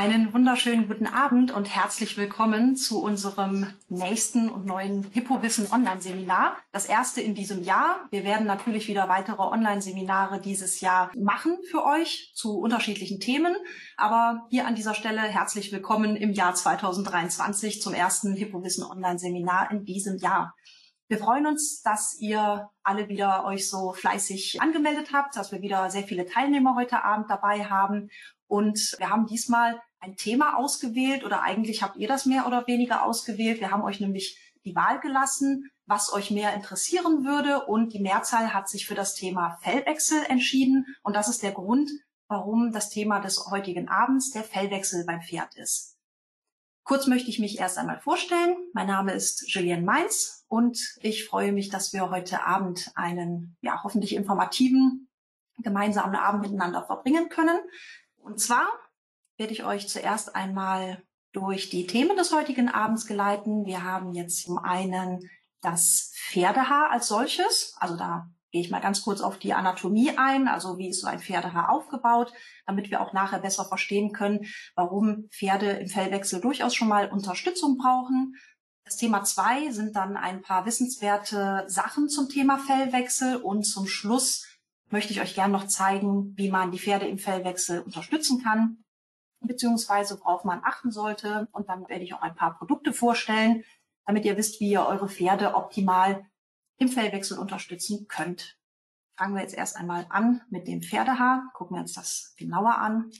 Einen wunderschönen guten Abend und herzlich willkommen zu unserem nächsten und neuen Hippowissen Online-Seminar. Das erste in diesem Jahr. Wir werden natürlich wieder weitere Online-Seminare dieses Jahr machen für euch zu unterschiedlichen Themen. Aber hier an dieser Stelle herzlich willkommen im Jahr 2023 zum ersten Hippowissen Online-Seminar in diesem Jahr. Wir freuen uns, dass ihr alle wieder euch so fleißig angemeldet habt, dass wir wieder sehr viele Teilnehmer heute Abend dabei haben und wir haben diesmal ein Thema ausgewählt oder eigentlich habt ihr das mehr oder weniger ausgewählt. Wir haben euch nämlich die Wahl gelassen, was euch mehr interessieren würde und die Mehrzahl hat sich für das Thema Fellwechsel entschieden und das ist der Grund, warum das Thema des heutigen Abends der Fellwechsel beim Pferd ist. Kurz möchte ich mich erst einmal vorstellen. Mein Name ist Julienne Mainz und ich freue mich, dass wir heute Abend einen ja, hoffentlich informativen gemeinsamen Abend miteinander verbringen können. Und zwar werde ich euch zuerst einmal durch die Themen des heutigen Abends geleiten. Wir haben jetzt zum einen das Pferdehaar als solches. Also da gehe ich mal ganz kurz auf die Anatomie ein. Also wie ist so ein Pferdehaar aufgebaut, damit wir auch nachher besser verstehen können, warum Pferde im Fellwechsel durchaus schon mal Unterstützung brauchen. Das Thema zwei sind dann ein paar wissenswerte Sachen zum Thema Fellwechsel und zum Schluss möchte ich euch gerne noch zeigen, wie man die Pferde im Fellwechsel unterstützen kann, beziehungsweise worauf man achten sollte. Und dann werde ich auch ein paar Produkte vorstellen, damit ihr wisst, wie ihr eure Pferde optimal im Fellwechsel unterstützen könnt. Fangen wir jetzt erst einmal an mit dem Pferdehaar. Gucken wir uns das genauer an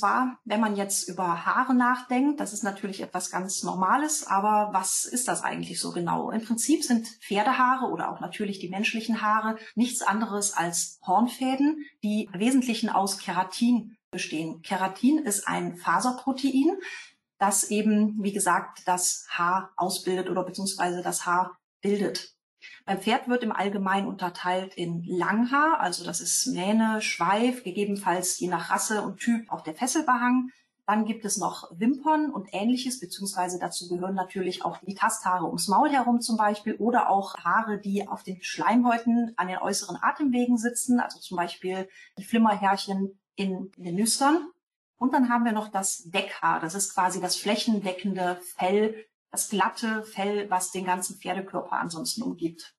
zwar, wenn man jetzt über Haare nachdenkt, das ist natürlich etwas ganz Normales, aber was ist das eigentlich so genau? Im Prinzip sind Pferdehaare oder auch natürlich die menschlichen Haare nichts anderes als Hornfäden, die im Wesentlichen aus Keratin bestehen. Keratin ist ein Faserprotein, das eben, wie gesagt, das Haar ausbildet oder beziehungsweise das Haar bildet. Beim Pferd wird im Allgemeinen unterteilt in Langhaar, also das ist Mähne, Schweif, gegebenenfalls je nach Rasse und Typ auch der Fesselbehang. Dann gibt es noch Wimpern und ähnliches, beziehungsweise dazu gehören natürlich auch die Tasthaare ums Maul herum zum Beispiel oder auch Haare, die auf den Schleimhäuten an den äußeren Atemwegen sitzen, also zum Beispiel die Flimmerhärchen in, in den Nüstern. Und dann haben wir noch das Deckhaar. Das ist quasi das flächendeckende Fell das glatte Fell, was den ganzen Pferdekörper ansonsten umgibt.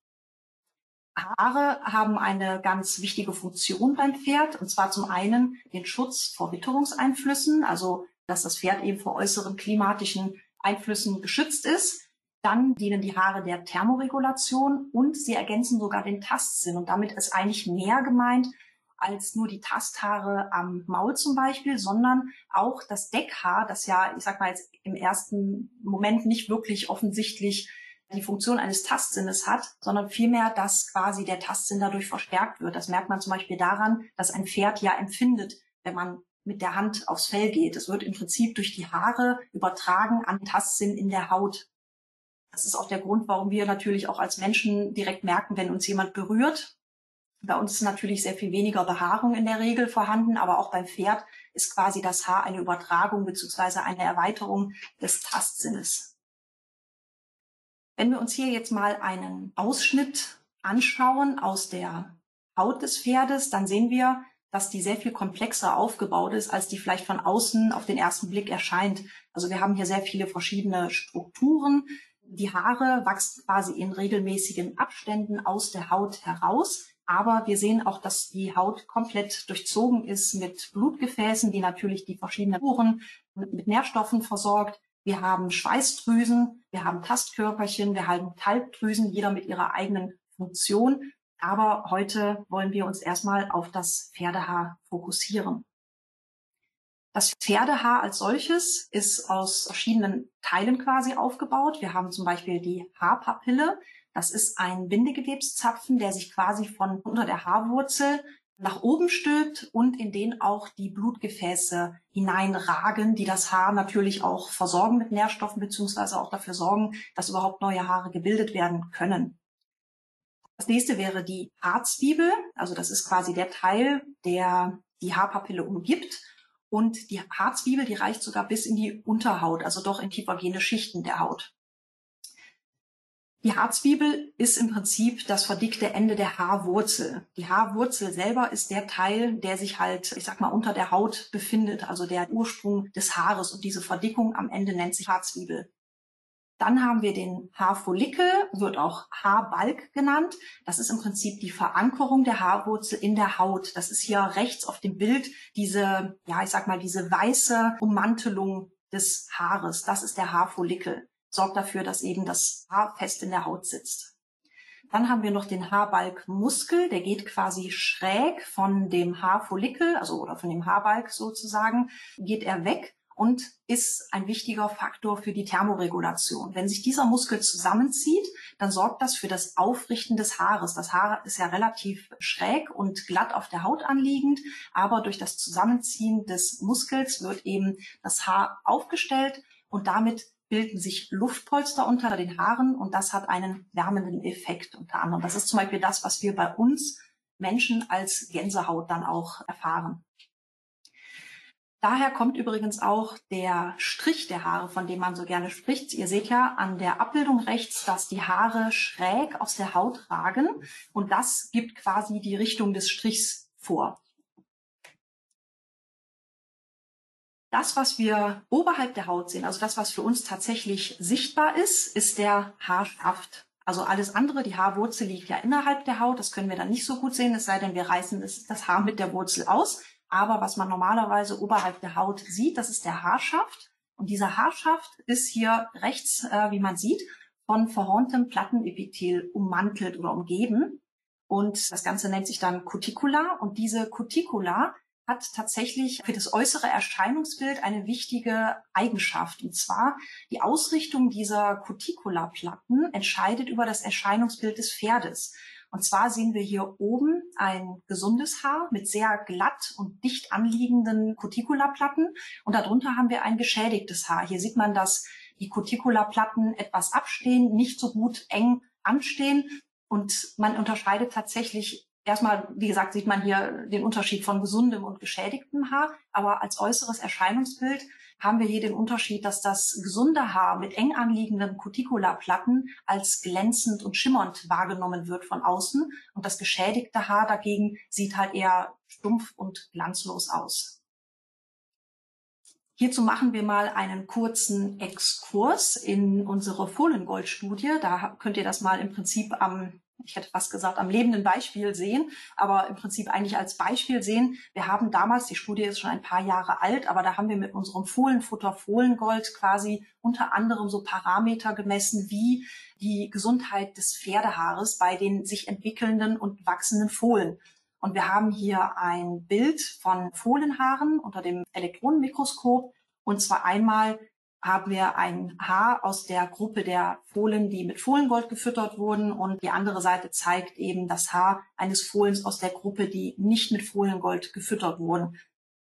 Haare haben eine ganz wichtige Funktion beim Pferd, und zwar zum einen den Schutz vor Witterungseinflüssen, also dass das Pferd eben vor äußeren klimatischen Einflüssen geschützt ist. Dann dienen die Haare der Thermoregulation und sie ergänzen sogar den Tastsinn. Und damit ist eigentlich mehr gemeint als nur die Tasthaare am Maul zum Beispiel, sondern auch das Deckhaar, das ja, ich sag mal jetzt im ersten Moment nicht wirklich offensichtlich die Funktion eines Tastsinnes hat, sondern vielmehr, dass quasi der Tastsinn dadurch verstärkt wird. Das merkt man zum Beispiel daran, dass ein Pferd ja empfindet, wenn man mit der Hand aufs Fell geht. Es wird im Prinzip durch die Haare übertragen an Tastsinn in der Haut. Das ist auch der Grund, warum wir natürlich auch als Menschen direkt merken, wenn uns jemand berührt. Bei uns ist natürlich sehr viel weniger Behaarung in der Regel vorhanden, aber auch beim Pferd ist quasi das Haar eine Übertragung beziehungsweise eine Erweiterung des Tastsinnes. Wenn wir uns hier jetzt mal einen Ausschnitt anschauen aus der Haut des Pferdes, dann sehen wir, dass die sehr viel komplexer aufgebaut ist, als die vielleicht von außen auf den ersten Blick erscheint. Also wir haben hier sehr viele verschiedene Strukturen. Die Haare wachsen quasi in regelmäßigen Abständen aus der Haut heraus. Aber wir sehen auch, dass die Haut komplett durchzogen ist mit Blutgefäßen, die natürlich die verschiedenen Uhren mit Nährstoffen versorgt. Wir haben Schweißdrüsen, wir haben Tastkörperchen, wir haben Talgdrüsen, jeder mit ihrer eigenen Funktion. Aber heute wollen wir uns erstmal auf das Pferdehaar fokussieren. Das Pferdehaar als solches ist aus verschiedenen Teilen quasi aufgebaut. Wir haben zum Beispiel die Haarpapille. Das ist ein Bindegewebszapfen, der sich quasi von unter der Haarwurzel nach oben stülpt und in den auch die Blutgefäße hineinragen, die das Haar natürlich auch versorgen mit Nährstoffen beziehungsweise auch dafür sorgen, dass überhaupt neue Haare gebildet werden können. Das nächste wäre die Haarzwiebel, also das ist quasi der Teil, der die Haarpapille umgibt. Und die Haarzwiebel, die reicht sogar bis in die Unterhaut, also doch in tiefergehende Schichten der Haut. Die Haarzwiebel ist im Prinzip das verdickte Ende der Haarwurzel. Die Haarwurzel selber ist der Teil, der sich halt, ich sag mal, unter der Haut befindet, also der Ursprung des Haares. Und diese Verdickung am Ende nennt sich Haarzwiebel. Dann haben wir den Haarfollikel, wird auch Haarbalg genannt. Das ist im Prinzip die Verankerung der Haarwurzel in der Haut. Das ist hier rechts auf dem Bild diese, ja, ich sag mal, diese weiße Ummantelung des Haares. Das ist der Haarfollikel sorgt dafür, dass eben das Haar fest in der Haut sitzt. Dann haben wir noch den Haarbalgmuskel, der geht quasi schräg von dem Haarfollikel, also oder von dem Haarbalg sozusagen, geht er weg und ist ein wichtiger Faktor für die Thermoregulation. Wenn sich dieser Muskel zusammenzieht, dann sorgt das für das Aufrichten des Haares. Das Haar ist ja relativ schräg und glatt auf der Haut anliegend, aber durch das Zusammenziehen des Muskels wird eben das Haar aufgestellt und damit bilden sich Luftpolster unter den Haaren und das hat einen wärmenden Effekt unter anderem. Das ist zum Beispiel das, was wir bei uns Menschen als Gänsehaut dann auch erfahren. Daher kommt übrigens auch der Strich der Haare, von dem man so gerne spricht. Ihr seht ja an der Abbildung rechts, dass die Haare schräg aus der Haut ragen und das gibt quasi die Richtung des Strichs vor. Das, was wir oberhalb der Haut sehen, also das, was für uns tatsächlich sichtbar ist, ist der Haarschaft. Also alles andere, die Haarwurzel liegt ja innerhalb der Haut, das können wir dann nicht so gut sehen, es sei denn, wir reißen das Haar mit der Wurzel aus. Aber was man normalerweise oberhalb der Haut sieht, das ist der Haarschaft. Und dieser Haarschaft ist hier rechts, äh, wie man sieht, von verhorntem Plattenepithel ummantelt oder umgeben. Und das Ganze nennt sich dann Cuticula. Und diese Cuticula hat tatsächlich für das äußere Erscheinungsbild eine wichtige Eigenschaft. Und zwar die Ausrichtung dieser Cuticula-Platten entscheidet über das Erscheinungsbild des Pferdes. Und zwar sehen wir hier oben ein gesundes Haar mit sehr glatt und dicht anliegenden Cuticula-Platten. Und darunter haben wir ein geschädigtes Haar. Hier sieht man, dass die Cuticula-Platten etwas abstehen, nicht so gut eng anstehen. Und man unterscheidet tatsächlich Erstmal, wie gesagt, sieht man hier den Unterschied von gesundem und geschädigtem Haar, aber als äußeres Erscheinungsbild haben wir hier den Unterschied, dass das gesunde Haar mit eng anliegenden Cuticula-Platten als glänzend und schimmernd wahrgenommen wird von außen und das geschädigte Haar dagegen sieht halt eher stumpf und glanzlos aus. Hierzu machen wir mal einen kurzen Exkurs in unsere Fohlengold-Studie. Da könnt ihr das mal im Prinzip am ich hätte fast gesagt, am lebenden Beispiel sehen, aber im Prinzip eigentlich als Beispiel sehen. Wir haben damals, die Studie ist schon ein paar Jahre alt, aber da haben wir mit unserem Fohlenfutter Fohlengold quasi unter anderem so Parameter gemessen wie die Gesundheit des Pferdehaares bei den sich entwickelnden und wachsenden Fohlen. Und wir haben hier ein Bild von Fohlenhaaren unter dem Elektronenmikroskop und zwar einmal haben wir ein Haar aus der Gruppe der Fohlen, die mit Fohlengold gefüttert wurden. Und die andere Seite zeigt eben das Haar eines Fohlens aus der Gruppe, die nicht mit Fohlengold gefüttert wurden.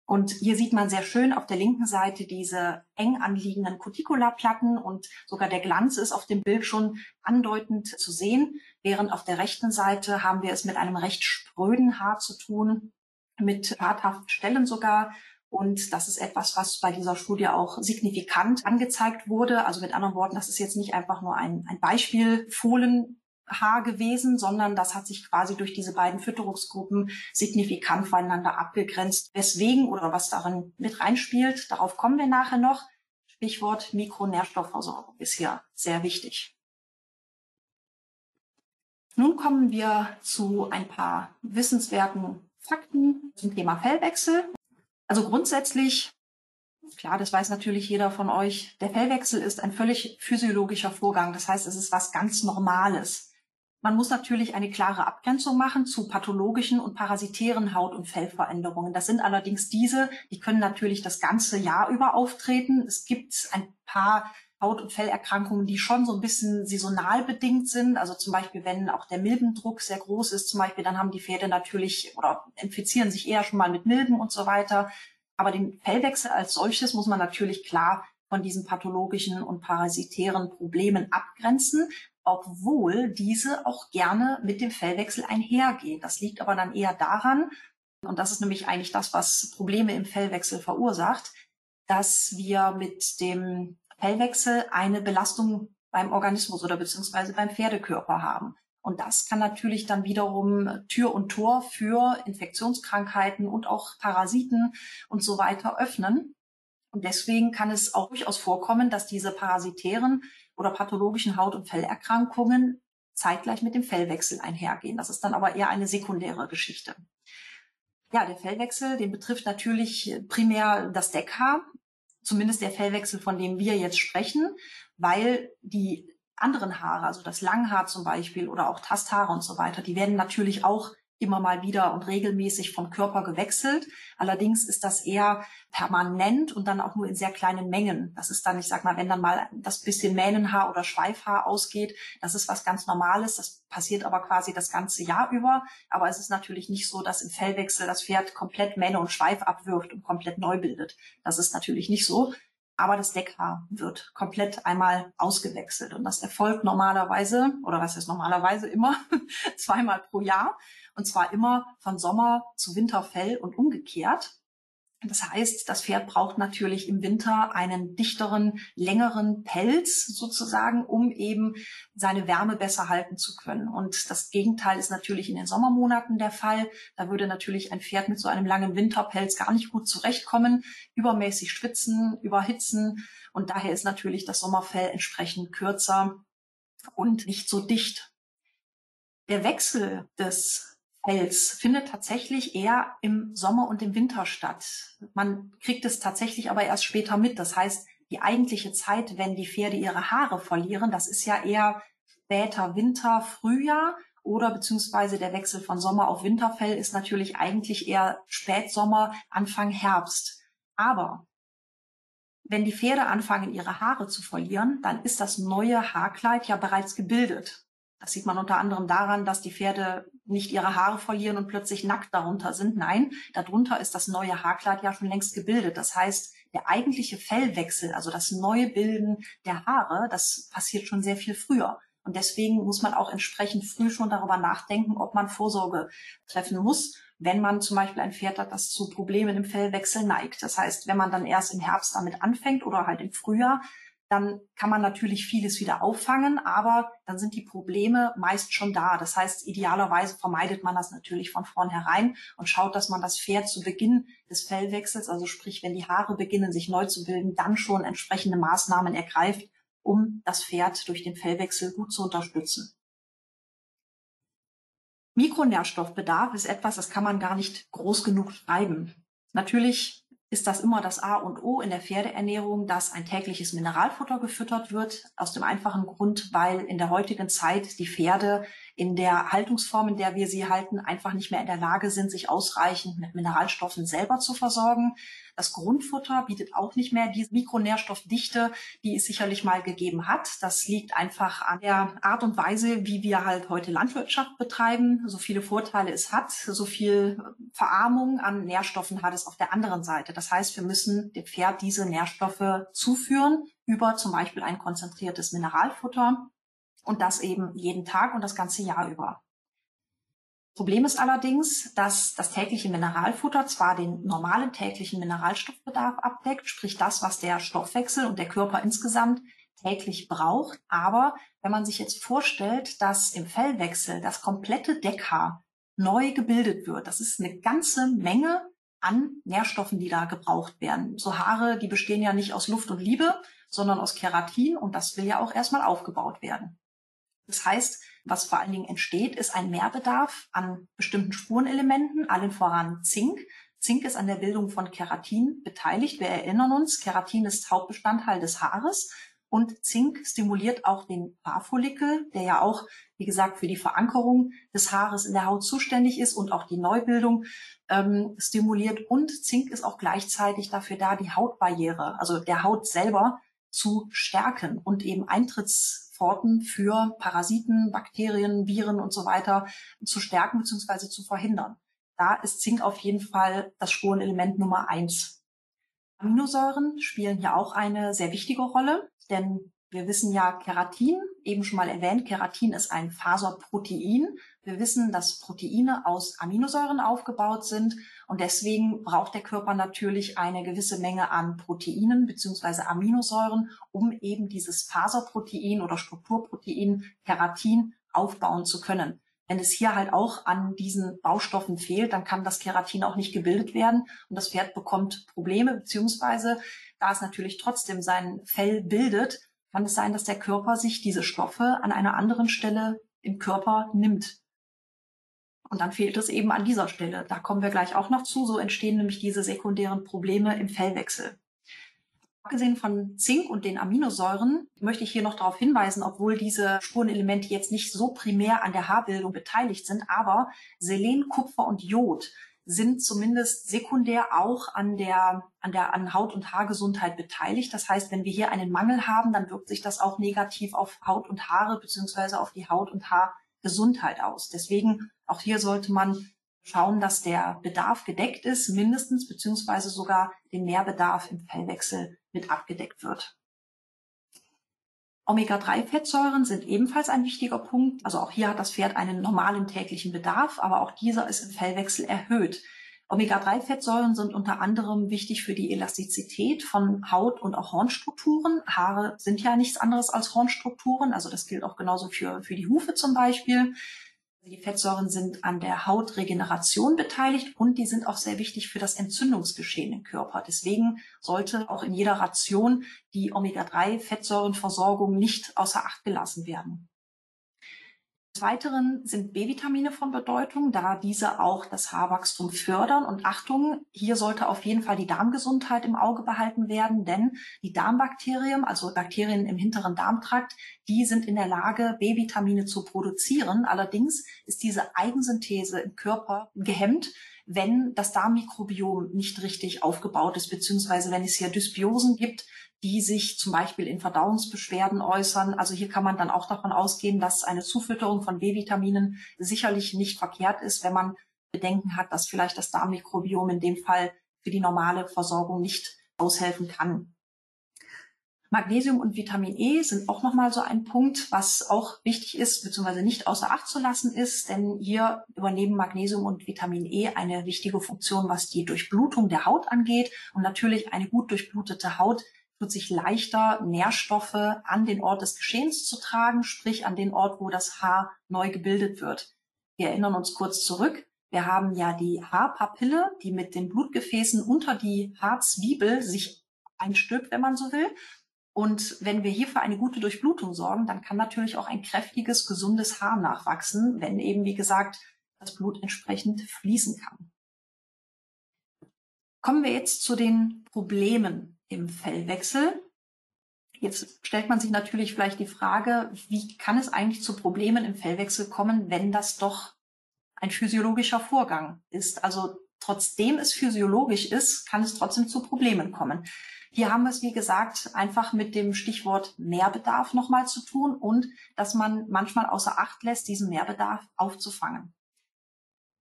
Und hier sieht man sehr schön auf der linken Seite diese eng anliegenden Cuticula-Platten und sogar der Glanz ist auf dem Bild schon andeutend zu sehen. Während auf der rechten Seite haben wir es mit einem recht spröden Haar zu tun, mit schadhaften Stellen sogar und das ist etwas, was bei dieser Studie auch signifikant angezeigt wurde. Also mit anderen Worten, das ist jetzt nicht einfach nur ein, ein Beispiel Fohlenhaar gewesen, sondern das hat sich quasi durch diese beiden Fütterungsgruppen signifikant voneinander abgegrenzt. Weswegen oder was darin mit reinspielt, darauf kommen wir nachher noch. Stichwort Mikronährstoffversorgung ist hier sehr wichtig. Nun kommen wir zu ein paar wissenswerten Fakten zum Thema Fellwechsel. Also grundsätzlich, klar, das weiß natürlich jeder von euch, der Fellwechsel ist ein völlig physiologischer Vorgang. Das heißt, es ist was ganz Normales. Man muss natürlich eine klare Abgrenzung machen zu pathologischen und parasitären Haut- und Fellveränderungen. Das sind allerdings diese, die können natürlich das ganze Jahr über auftreten. Es gibt ein paar Haut- und Fellerkrankungen, die schon so ein bisschen saisonal bedingt sind. Also zum Beispiel, wenn auch der Milbendruck sehr groß ist, zum Beispiel, dann haben die Pferde natürlich oder infizieren sich eher schon mal mit Milben und so weiter. Aber den Fellwechsel als solches muss man natürlich klar von diesen pathologischen und parasitären Problemen abgrenzen, obwohl diese auch gerne mit dem Fellwechsel einhergehen. Das liegt aber dann eher daran, und das ist nämlich eigentlich das, was Probleme im Fellwechsel verursacht, dass wir mit dem Fellwechsel eine Belastung beim Organismus oder beziehungsweise beim Pferdekörper haben. Und das kann natürlich dann wiederum Tür und Tor für Infektionskrankheiten und auch Parasiten und so weiter öffnen. Und deswegen kann es auch durchaus vorkommen, dass diese parasitären oder pathologischen Haut- und Fellerkrankungen zeitgleich mit dem Fellwechsel einhergehen. Das ist dann aber eher eine sekundäre Geschichte. Ja, der Fellwechsel, den betrifft natürlich primär das Deckhaar, zumindest der Fellwechsel, von dem wir jetzt sprechen, weil die anderen Haare, also das Langhaar zum Beispiel oder auch Tasthaare und so weiter, die werden natürlich auch immer mal wieder und regelmäßig vom Körper gewechselt. Allerdings ist das eher permanent und dann auch nur in sehr kleinen Mengen. Das ist dann, ich sag mal, wenn dann mal das bisschen Mähnenhaar oder Schweifhaar ausgeht, das ist was ganz Normales. Das passiert aber quasi das ganze Jahr über. Aber es ist natürlich nicht so, dass im Fellwechsel das Pferd komplett Mähne und Schweif abwirft und komplett neu bildet. Das ist natürlich nicht so. Aber das Deckhaar wird komplett einmal ausgewechselt. Und das erfolgt normalerweise, oder was ist normalerweise immer, zweimal pro Jahr. Und zwar immer von Sommer zu Winterfell und umgekehrt. Das heißt, das Pferd braucht natürlich im Winter einen dichteren, längeren Pelz sozusagen, um eben seine Wärme besser halten zu können. Und das Gegenteil ist natürlich in den Sommermonaten der Fall. Da würde natürlich ein Pferd mit so einem langen Winterpelz gar nicht gut zurechtkommen, übermäßig schwitzen, überhitzen. Und daher ist natürlich das Sommerfell entsprechend kürzer und nicht so dicht. Der Wechsel des Fels findet tatsächlich eher im Sommer und im Winter statt. Man kriegt es tatsächlich aber erst später mit. Das heißt, die eigentliche Zeit, wenn die Pferde ihre Haare verlieren, das ist ja eher später Winter, Frühjahr oder beziehungsweise der Wechsel von Sommer auf Winterfell ist natürlich eigentlich eher Spätsommer, Anfang Herbst. Aber wenn die Pferde anfangen, ihre Haare zu verlieren, dann ist das neue Haarkleid ja bereits gebildet. Das sieht man unter anderem daran, dass die Pferde nicht ihre Haare verlieren und plötzlich nackt darunter sind. Nein, darunter ist das neue Haarkleid ja schon längst gebildet. Das heißt, der eigentliche Fellwechsel, also das neue Bilden der Haare, das passiert schon sehr viel früher. Und deswegen muss man auch entsprechend früh schon darüber nachdenken, ob man Vorsorge treffen muss, wenn man zum Beispiel ein Pferd hat, das zu Problemen im Fellwechsel neigt. Das heißt, wenn man dann erst im Herbst damit anfängt oder halt im Frühjahr, dann kann man natürlich vieles wieder auffangen, aber dann sind die Probleme meist schon da. Das heißt, idealerweise vermeidet man das natürlich von vornherein und schaut, dass man das Pferd zu Beginn des Fellwechsels, also sprich, wenn die Haare beginnen, sich neu zu bilden, dann schon entsprechende Maßnahmen ergreift, um das Pferd durch den Fellwechsel gut zu unterstützen. Mikronährstoffbedarf ist etwas, das kann man gar nicht groß genug schreiben. Natürlich ist das immer das A und O in der Pferdeernährung, dass ein tägliches Mineralfutter gefüttert wird. Aus dem einfachen Grund, weil in der heutigen Zeit die Pferde in der Haltungsform, in der wir sie halten, einfach nicht mehr in der Lage sind, sich ausreichend mit Mineralstoffen selber zu versorgen. Das Grundfutter bietet auch nicht mehr die Mikronährstoffdichte, die es sicherlich mal gegeben hat. Das liegt einfach an der Art und Weise, wie wir halt heute Landwirtschaft betreiben. So viele Vorteile es hat, so viel Verarmung an Nährstoffen hat es auf der anderen Seite. Das heißt, wir müssen dem Pferd diese Nährstoffe zuführen über zum Beispiel ein konzentriertes Mineralfutter und das eben jeden Tag und das ganze Jahr über. Problem ist allerdings, dass das tägliche Mineralfutter zwar den normalen täglichen Mineralstoffbedarf abdeckt, sprich das, was der Stoffwechsel und der Körper insgesamt täglich braucht, aber wenn man sich jetzt vorstellt, dass im Fellwechsel das komplette Deckhaar neu gebildet wird, das ist eine ganze Menge an Nährstoffen, die da gebraucht werden. So Haare, die bestehen ja nicht aus Luft und Liebe, sondern aus Keratin und das will ja auch erstmal aufgebaut werden. Das heißt, was vor allen Dingen entsteht, ist ein Mehrbedarf an bestimmten Spurenelementen, allen voran Zink. Zink ist an der Bildung von Keratin beteiligt. Wir erinnern uns, Keratin ist Hauptbestandteil des Haares und Zink stimuliert auch den Haarfollikel, der ja auch, wie gesagt, für die Verankerung des Haares in der Haut zuständig ist und auch die Neubildung ähm, stimuliert. Und Zink ist auch gleichzeitig dafür da, die Hautbarriere, also der Haut selber zu stärken und eben Eintritts Pforten für Parasiten, Bakterien, Viren und so weiter zu stärken bzw. zu verhindern. Da ist Zink auf jeden Fall das Spurenelement Nummer eins. Aminosäuren spielen hier auch eine sehr wichtige Rolle, denn wir wissen ja, Keratin eben schon mal erwähnt, Keratin ist ein Faserprotein. Wir wissen, dass Proteine aus Aminosäuren aufgebaut sind und deswegen braucht der Körper natürlich eine gewisse Menge an Proteinen beziehungsweise Aminosäuren, um eben dieses Faserprotein oder Strukturprotein Keratin aufbauen zu können. Wenn es hier halt auch an diesen Baustoffen fehlt, dann kann das Keratin auch nicht gebildet werden und das Pferd bekommt Probleme, beziehungsweise da es natürlich trotzdem sein Fell bildet, kann es sein, dass der Körper sich diese Stoffe an einer anderen Stelle im Körper nimmt. Und dann fehlt es eben an dieser Stelle. Da kommen wir gleich auch noch zu. So entstehen nämlich diese sekundären Probleme im Fellwechsel. Abgesehen von Zink und den Aminosäuren möchte ich hier noch darauf hinweisen, obwohl diese Spurenelemente jetzt nicht so primär an der Haarbildung beteiligt sind, aber Selen, Kupfer und Jod sind zumindest sekundär auch an der, an der, an Haut- und Haargesundheit beteiligt. Das heißt, wenn wir hier einen Mangel haben, dann wirkt sich das auch negativ auf Haut und Haare beziehungsweise auf die Haut- und Haargesundheit aus. Deswegen auch hier sollte man schauen, dass der Bedarf gedeckt ist, mindestens beziehungsweise sogar den Mehrbedarf im Fellwechsel mit abgedeckt wird. Omega-3-Fettsäuren sind ebenfalls ein wichtiger Punkt. Also auch hier hat das Pferd einen normalen täglichen Bedarf, aber auch dieser ist im Fellwechsel erhöht. Omega-3-Fettsäuren sind unter anderem wichtig für die Elastizität von Haut- und auch Hornstrukturen. Haare sind ja nichts anderes als Hornstrukturen, also das gilt auch genauso für, für die Hufe zum Beispiel. Die Fettsäuren sind an der Hautregeneration beteiligt und die sind auch sehr wichtig für das Entzündungsgeschehen im Körper. Deswegen sollte auch in jeder Ration die Omega-3-Fettsäurenversorgung nicht außer Acht gelassen werden. Weiteren sind B-Vitamine von Bedeutung, da diese auch das Haarwachstum fördern. Und Achtung, hier sollte auf jeden Fall die Darmgesundheit im Auge behalten werden, denn die Darmbakterien, also Bakterien im hinteren Darmtrakt, die sind in der Lage, B-Vitamine zu produzieren. Allerdings ist diese Eigensynthese im Körper gehemmt, wenn das Darmmikrobiom nicht richtig aufgebaut ist, beziehungsweise wenn es hier Dysbiosen gibt, die sich zum Beispiel in Verdauungsbeschwerden äußern. Also hier kann man dann auch davon ausgehen, dass eine Zufütterung von B-Vitaminen sicherlich nicht verkehrt ist, wenn man Bedenken hat, dass vielleicht das Darmmikrobiom in dem Fall für die normale Versorgung nicht aushelfen kann. Magnesium und Vitamin E sind auch nochmal so ein Punkt, was auch wichtig ist, beziehungsweise nicht außer Acht zu lassen ist, denn hier übernehmen Magnesium und Vitamin E eine wichtige Funktion, was die Durchblutung der Haut angeht. Und natürlich eine gut durchblutete Haut tut sich leichter, Nährstoffe an den Ort des Geschehens zu tragen, sprich an den Ort, wo das Haar neu gebildet wird. Wir erinnern uns kurz zurück. Wir haben ja die Haarpapille, die mit den Blutgefäßen unter die Haarzwiebel sich einstülpt, wenn man so will. Und wenn wir hierfür eine gute Durchblutung sorgen, dann kann natürlich auch ein kräftiges, gesundes Haar nachwachsen, wenn eben, wie gesagt, das Blut entsprechend fließen kann. Kommen wir jetzt zu den Problemen im Fellwechsel. Jetzt stellt man sich natürlich vielleicht die Frage, wie kann es eigentlich zu Problemen im Fellwechsel kommen, wenn das doch ein physiologischer Vorgang ist? Also trotzdem es physiologisch ist, kann es trotzdem zu Problemen kommen. Hier haben wir es, wie gesagt, einfach mit dem Stichwort Mehrbedarf nochmal zu tun und dass man manchmal außer Acht lässt, diesen Mehrbedarf aufzufangen.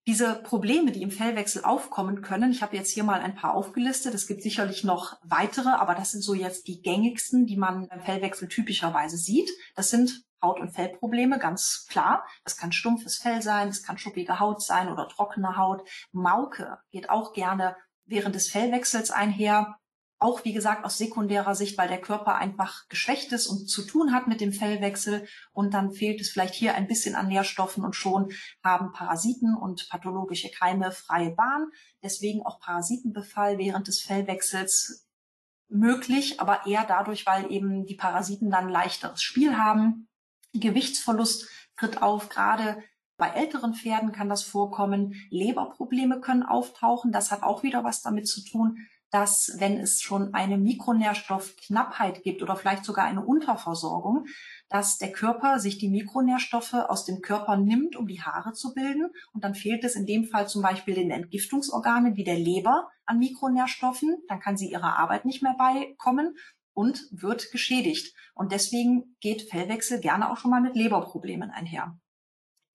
Diese Probleme, die im Fellwechsel aufkommen können, ich habe jetzt hier mal ein paar aufgelistet, es gibt sicherlich noch weitere, aber das sind so jetzt die gängigsten, die man beim Fellwechsel typischerweise sieht. Das sind Haut- und Fellprobleme, ganz klar. Das kann stumpfes Fell sein, es kann schuppige Haut sein oder trockene Haut. Mauke geht auch gerne während des Fellwechsels einher. Auch wie gesagt aus sekundärer Sicht, weil der Körper einfach geschwächt ist und zu tun hat mit dem Fellwechsel und dann fehlt es vielleicht hier ein bisschen an Nährstoffen und schon haben Parasiten und pathologische Keime freie Bahn. Deswegen auch Parasitenbefall während des Fellwechsels möglich, aber eher dadurch, weil eben die Parasiten dann leichteres Spiel haben. Gewichtsverlust tritt auf, gerade bei älteren Pferden kann das vorkommen. Leberprobleme können auftauchen. Das hat auch wieder was damit zu tun, dass wenn es schon eine Mikronährstoffknappheit gibt oder vielleicht sogar eine Unterversorgung, dass der Körper sich die Mikronährstoffe aus dem Körper nimmt, um die Haare zu bilden. Und dann fehlt es in dem Fall zum Beispiel den Entgiftungsorganen wie der Leber an Mikronährstoffen. Dann kann sie ihrer Arbeit nicht mehr beikommen und wird geschädigt. Und deswegen geht Fellwechsel gerne auch schon mal mit Leberproblemen einher.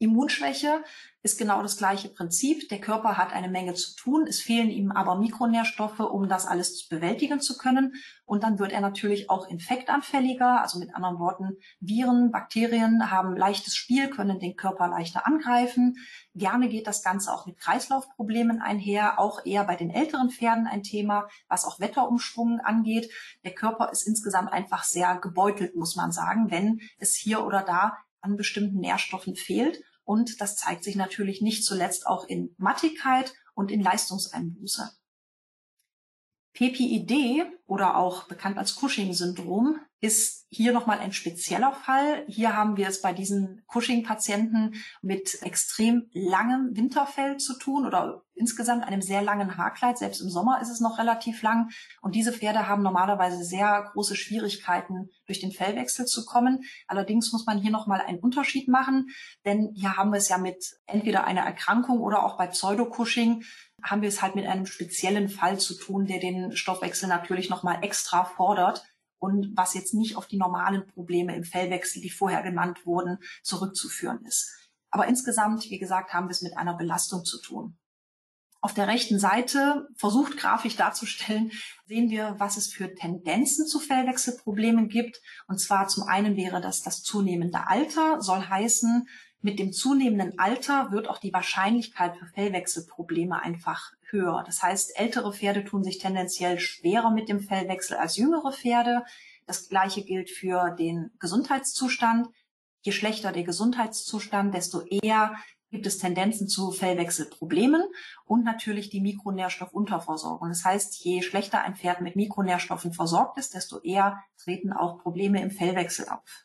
Immunschwäche ist genau das gleiche Prinzip. Der Körper hat eine Menge zu tun. Es fehlen ihm aber Mikronährstoffe, um das alles bewältigen zu können. Und dann wird er natürlich auch infektanfälliger. Also mit anderen Worten, Viren, Bakterien haben leichtes Spiel, können den Körper leichter angreifen. Gerne geht das Ganze auch mit Kreislaufproblemen einher, auch eher bei den älteren Pferden ein Thema, was auch Wetterumschwungen angeht. Der Körper ist insgesamt einfach sehr gebeutelt, muss man sagen, wenn es hier oder da an bestimmten Nährstoffen fehlt. Und das zeigt sich natürlich nicht zuletzt auch in Mattigkeit und in Leistungseinbuße. PPID oder auch bekannt als Cushing-Syndrom ist hier nochmal ein spezieller Fall. Hier haben wir es bei diesen Cushing-Patienten mit extrem langem Winterfell zu tun oder insgesamt einem sehr langen Haarkleid. Selbst im Sommer ist es noch relativ lang. Und diese Pferde haben normalerweise sehr große Schwierigkeiten, durch den Fellwechsel zu kommen. Allerdings muss man hier nochmal einen Unterschied machen, denn hier haben wir es ja mit entweder einer Erkrankung oder auch bei Pseudo-Cushing haben wir es halt mit einem speziellen Fall zu tun, der den Stoffwechsel natürlich nochmal extra fordert und was jetzt nicht auf die normalen Probleme im Fellwechsel, die vorher genannt wurden, zurückzuführen ist. Aber insgesamt, wie gesagt, haben wir es mit einer Belastung zu tun. Auf der rechten Seite, versucht grafisch darzustellen, sehen wir, was es für Tendenzen zu Fellwechselproblemen gibt. Und zwar zum einen wäre das das zunehmende Alter, soll heißen, mit dem zunehmenden Alter wird auch die Wahrscheinlichkeit für Fellwechselprobleme einfach höher. Das heißt, ältere Pferde tun sich tendenziell schwerer mit dem Fellwechsel als jüngere Pferde. Das gleiche gilt für den Gesundheitszustand. Je schlechter der Gesundheitszustand, desto eher gibt es Tendenzen zu Fellwechselproblemen und natürlich die Mikronährstoffunterversorgung. Das heißt, je schlechter ein Pferd mit Mikronährstoffen versorgt ist, desto eher treten auch Probleme im Fellwechsel auf.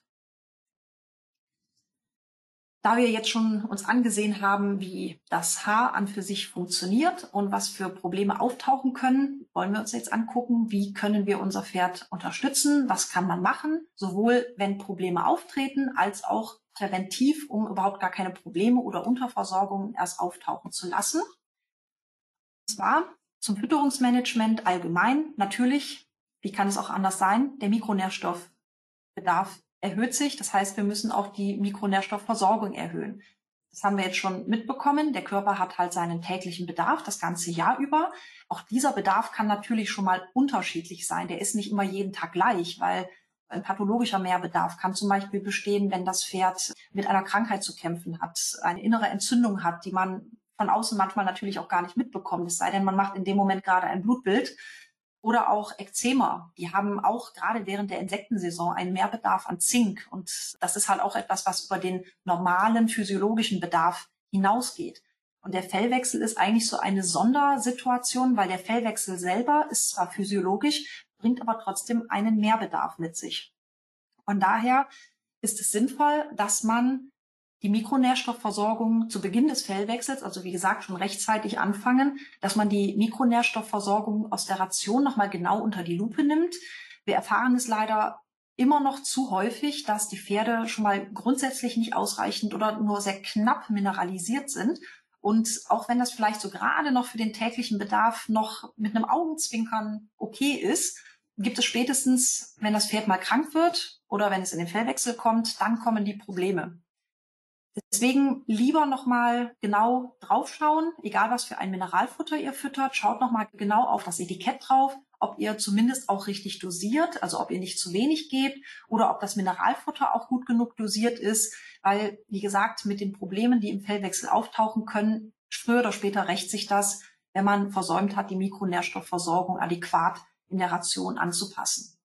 Da wir jetzt schon uns angesehen haben, wie das Haar an für sich funktioniert und was für Probleme auftauchen können, wollen wir uns jetzt angucken, wie können wir unser Pferd unterstützen, was kann man machen, sowohl wenn Probleme auftreten, als auch präventiv, um überhaupt gar keine Probleme oder Unterversorgung erst auftauchen zu lassen. Und zwar zum Fütterungsmanagement allgemein. Natürlich, wie kann es auch anders sein, der Mikronährstoffbedarf erhöht sich. Das heißt, wir müssen auch die Mikronährstoffversorgung erhöhen. Das haben wir jetzt schon mitbekommen. Der Körper hat halt seinen täglichen Bedarf das ganze Jahr über. Auch dieser Bedarf kann natürlich schon mal unterschiedlich sein. Der ist nicht immer jeden Tag gleich, weil ein pathologischer Mehrbedarf kann zum Beispiel bestehen, wenn das Pferd mit einer Krankheit zu kämpfen hat, eine innere Entzündung hat, die man von außen manchmal natürlich auch gar nicht mitbekommt. Es sei denn, man macht in dem Moment gerade ein Blutbild oder auch Ekzema. Die haben auch gerade während der Insektensaison einen Mehrbedarf an Zink. Und das ist halt auch etwas, was über den normalen physiologischen Bedarf hinausgeht. Und der Fellwechsel ist eigentlich so eine Sondersituation, weil der Fellwechsel selber ist zwar physiologisch, bringt aber trotzdem einen Mehrbedarf mit sich. Von daher ist es sinnvoll, dass man die Mikronährstoffversorgung zu Beginn des Fellwechsels, also wie gesagt schon rechtzeitig anfangen, dass man die Mikronährstoffversorgung aus der Ration nochmal genau unter die Lupe nimmt. Wir erfahren es leider immer noch zu häufig, dass die Pferde schon mal grundsätzlich nicht ausreichend oder nur sehr knapp mineralisiert sind. Und auch wenn das vielleicht so gerade noch für den täglichen Bedarf noch mit einem Augenzwinkern okay ist, gibt es spätestens, wenn das Pferd mal krank wird oder wenn es in den Fellwechsel kommt, dann kommen die Probleme. Deswegen lieber nochmal genau draufschauen, egal was für ein Mineralfutter ihr füttert, schaut nochmal genau auf das Etikett drauf, ob ihr zumindest auch richtig dosiert, also ob ihr nicht zu wenig gebt oder ob das Mineralfutter auch gut genug dosiert ist, weil, wie gesagt, mit den Problemen, die im Fellwechsel auftauchen können, früher oder später rächt sich das, wenn man versäumt hat, die Mikronährstoffversorgung adäquat in der Ration anzupassen.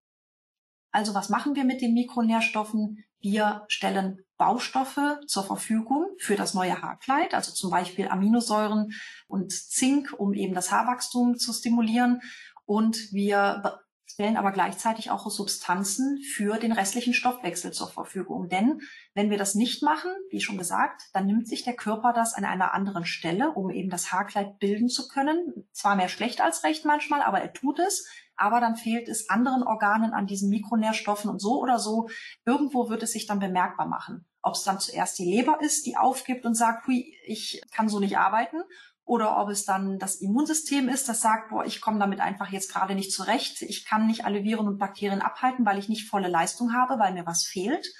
Also was machen wir mit den Mikronährstoffen? Wir stellen Baustoffe zur Verfügung für das neue Haarkleid, also zum Beispiel Aminosäuren und Zink, um eben das Haarwachstum zu stimulieren. Und wir stellen aber gleichzeitig auch Substanzen für den restlichen Stoffwechsel zur Verfügung. Denn wenn wir das nicht machen, wie schon gesagt, dann nimmt sich der Körper das an einer anderen Stelle, um eben das Haarkleid bilden zu können. Zwar mehr schlecht als recht manchmal, aber er tut es aber dann fehlt es anderen Organen an diesen Mikronährstoffen und so oder so. Irgendwo wird es sich dann bemerkbar machen. Ob es dann zuerst die Leber ist, die aufgibt und sagt, hui, ich kann so nicht arbeiten, oder ob es dann das Immunsystem ist, das sagt, boah, ich komme damit einfach jetzt gerade nicht zurecht, ich kann nicht alle Viren und Bakterien abhalten, weil ich nicht volle Leistung habe, weil mir was fehlt.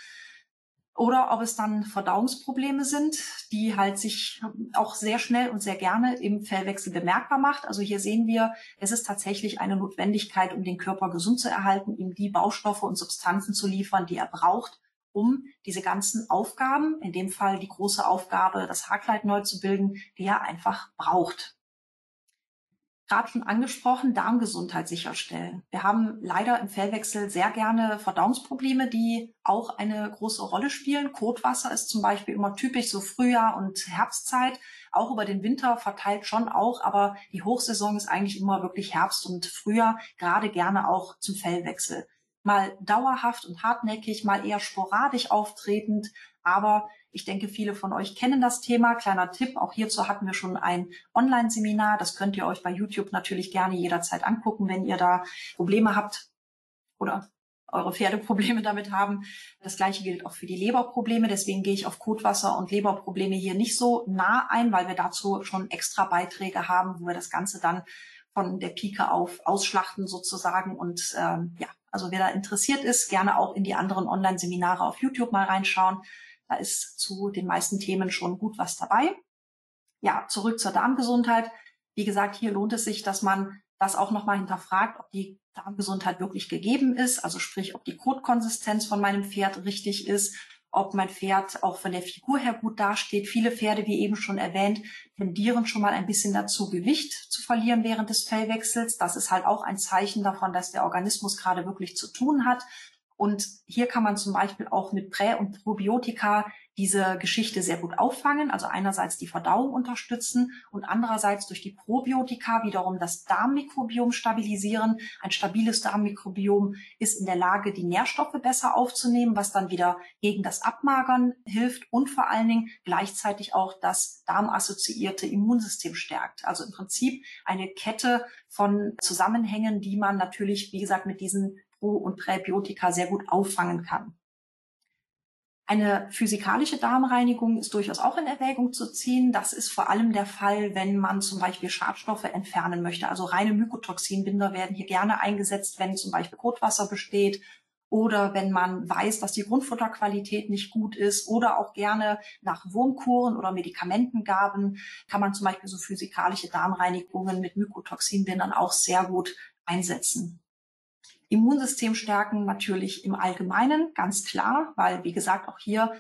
oder ob es dann Verdauungsprobleme sind, die halt sich auch sehr schnell und sehr gerne im Fellwechsel bemerkbar macht. Also hier sehen wir, es ist tatsächlich eine Notwendigkeit, um den Körper gesund zu erhalten, ihm die Baustoffe und Substanzen zu liefern, die er braucht, um diese ganzen Aufgaben, in dem Fall die große Aufgabe, das Haarkleid neu zu bilden, die er einfach braucht gerade schon angesprochen, Darmgesundheit sicherstellen. Wir haben leider im Fellwechsel sehr gerne Verdauungsprobleme, die auch eine große Rolle spielen. Kotwasser ist zum Beispiel immer typisch, so Frühjahr und Herbstzeit. Auch über den Winter verteilt schon auch, aber die Hochsaison ist eigentlich immer wirklich Herbst und Frühjahr, gerade gerne auch zum Fellwechsel. Mal dauerhaft und hartnäckig, mal eher sporadisch auftretend, aber ich denke, viele von euch kennen das Thema. Kleiner Tipp, auch hierzu hatten wir schon ein Online-Seminar. Das könnt ihr euch bei YouTube natürlich gerne jederzeit angucken, wenn ihr da Probleme habt oder eure Pferde Probleme damit haben. Das gleiche gilt auch für die Leberprobleme. Deswegen gehe ich auf Kotwasser und Leberprobleme hier nicht so nah ein, weil wir dazu schon extra Beiträge haben, wo wir das Ganze dann von der Pike auf ausschlachten sozusagen. Und ähm, ja, also wer da interessiert ist, gerne auch in die anderen Online-Seminare auf YouTube mal reinschauen. Da ist zu den meisten Themen schon gut was dabei. Ja, zurück zur Darmgesundheit. Wie gesagt, hier lohnt es sich, dass man das auch nochmal hinterfragt, ob die Darmgesundheit wirklich gegeben ist, also sprich, ob die Kotkonsistenz von meinem Pferd richtig ist, ob mein Pferd auch von der Figur her gut dasteht. Viele Pferde, wie eben schon erwähnt, tendieren schon mal ein bisschen dazu, Gewicht zu verlieren während des Fellwechsels. Das ist halt auch ein Zeichen davon, dass der Organismus gerade wirklich zu tun hat. Und hier kann man zum Beispiel auch mit Prä- und Probiotika diese Geschichte sehr gut auffangen, also einerseits die Verdauung unterstützen und andererseits durch die Probiotika wiederum das Darmmikrobiom stabilisieren. Ein stabiles Darmmikrobiom ist in der Lage, die Nährstoffe besser aufzunehmen, was dann wieder gegen das Abmagern hilft und vor allen Dingen gleichzeitig auch das darmassoziierte Immunsystem stärkt. Also im Prinzip eine Kette von Zusammenhängen, die man natürlich, wie gesagt, mit diesen Pro- und Präbiotika sehr gut auffangen kann. Eine physikalische Darmreinigung ist durchaus auch in Erwägung zu ziehen. Das ist vor allem der Fall, wenn man zum Beispiel Schadstoffe entfernen möchte. Also reine Mykotoxinbinder werden hier gerne eingesetzt, wenn zum Beispiel Kotwasser besteht oder wenn man weiß, dass die Grundfutterqualität nicht gut ist oder auch gerne nach Wurmkuren oder Medikamentengaben kann man zum Beispiel so physikalische Darmreinigungen mit Mykotoxinbindern auch sehr gut einsetzen. Immunsystem stärken natürlich im Allgemeinen, ganz klar, weil, wie gesagt, auch hier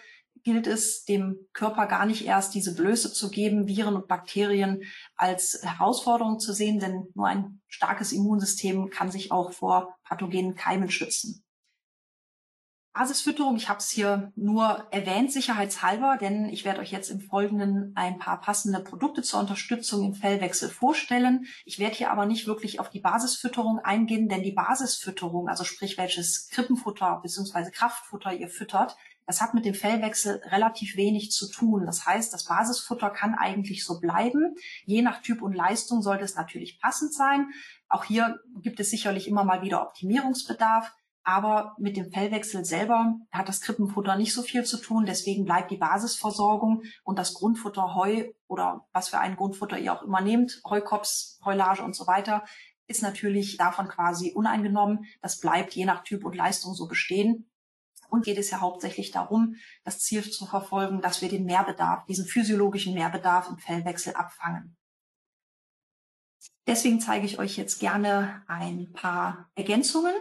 gilt es, dem Körper gar nicht erst diese Blöße zu geben, Viren und Bakterien als Herausforderung zu sehen, denn nur ein starkes Immunsystem kann sich auch vor pathogenen Keimen schützen. Basisfütterung, ich habe es hier nur erwähnt, sicherheitshalber, denn ich werde euch jetzt im Folgenden ein paar passende Produkte zur Unterstützung im Fellwechsel vorstellen. Ich werde hier aber nicht wirklich auf die Basisfütterung eingehen, denn die Basisfütterung, also sprich welches Krippenfutter bzw. Kraftfutter ihr füttert, das hat mit dem Fellwechsel relativ wenig zu tun. Das heißt, das Basisfutter kann eigentlich so bleiben. Je nach Typ und Leistung sollte es natürlich passend sein. Auch hier gibt es sicherlich immer mal wieder Optimierungsbedarf. Aber mit dem Fellwechsel selber hat das Krippenfutter nicht so viel zu tun. Deswegen bleibt die Basisversorgung und das Grundfutter Heu oder was für ein Grundfutter ihr auch immer nehmt, Heukops, Heulage und so weiter, ist natürlich davon quasi uneingenommen. Das bleibt je nach Typ und Leistung so bestehen. Und geht es ja hauptsächlich darum, das Ziel zu verfolgen, dass wir den Mehrbedarf, diesen physiologischen Mehrbedarf im Fellwechsel abfangen. Deswegen zeige ich euch jetzt gerne ein paar Ergänzungen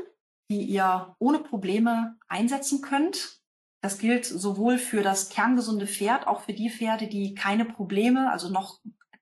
die ihr ohne Probleme einsetzen könnt. Das gilt sowohl für das kerngesunde Pferd, auch für die Pferde, die keine Probleme, also noch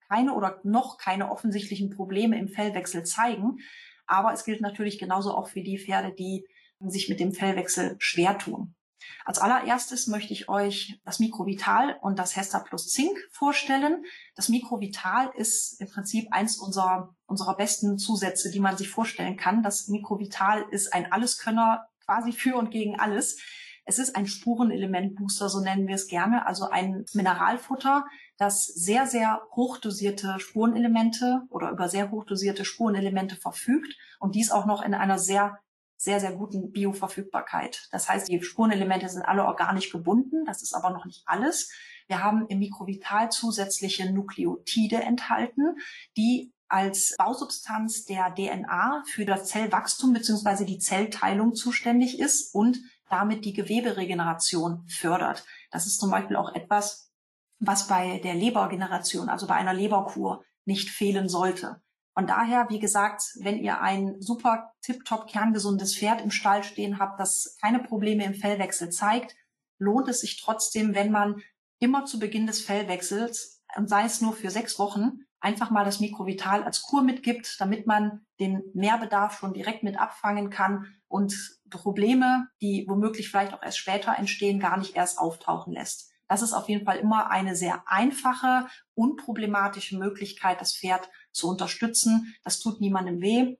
keine oder noch keine offensichtlichen Probleme im Fellwechsel zeigen. Aber es gilt natürlich genauso auch für die Pferde, die sich mit dem Fellwechsel schwer tun. Als allererstes möchte ich euch das Mikrovital und das Hester Plus Zink vorstellen. Das Mikrovital ist im Prinzip eins unserer, unserer besten Zusätze, die man sich vorstellen kann. Das Mikrovital ist ein Alleskönner quasi für und gegen alles. Es ist ein Spurenelementbooster, so nennen wir es gerne, also ein Mineralfutter, das sehr, sehr hochdosierte Spurenelemente oder über sehr hochdosierte Spurenelemente verfügt und dies auch noch in einer sehr sehr, sehr guten Bioverfügbarkeit. Das heißt, die Spurenelemente sind alle organisch gebunden. Das ist aber noch nicht alles. Wir haben im Mikrovital zusätzliche Nukleotide enthalten, die als Bausubstanz der DNA für das Zellwachstum bzw. die Zellteilung zuständig ist und damit die Geweberegeneration fördert. Das ist zum Beispiel auch etwas, was bei der Lebergeneration, also bei einer Leberkur, nicht fehlen sollte. Von daher, wie gesagt, wenn ihr ein super tiptop kerngesundes Pferd im Stall stehen habt, das keine Probleme im Fellwechsel zeigt, lohnt es sich trotzdem, wenn man immer zu Beginn des Fellwechsels, und sei es nur für sechs Wochen, einfach mal das Mikrovital als Kur mitgibt, damit man den Mehrbedarf schon direkt mit abfangen kann und Probleme, die womöglich vielleicht auch erst später entstehen, gar nicht erst auftauchen lässt. Das ist auf jeden Fall immer eine sehr einfache, unproblematische Möglichkeit, das Pferd zu unterstützen. Das tut niemandem weh.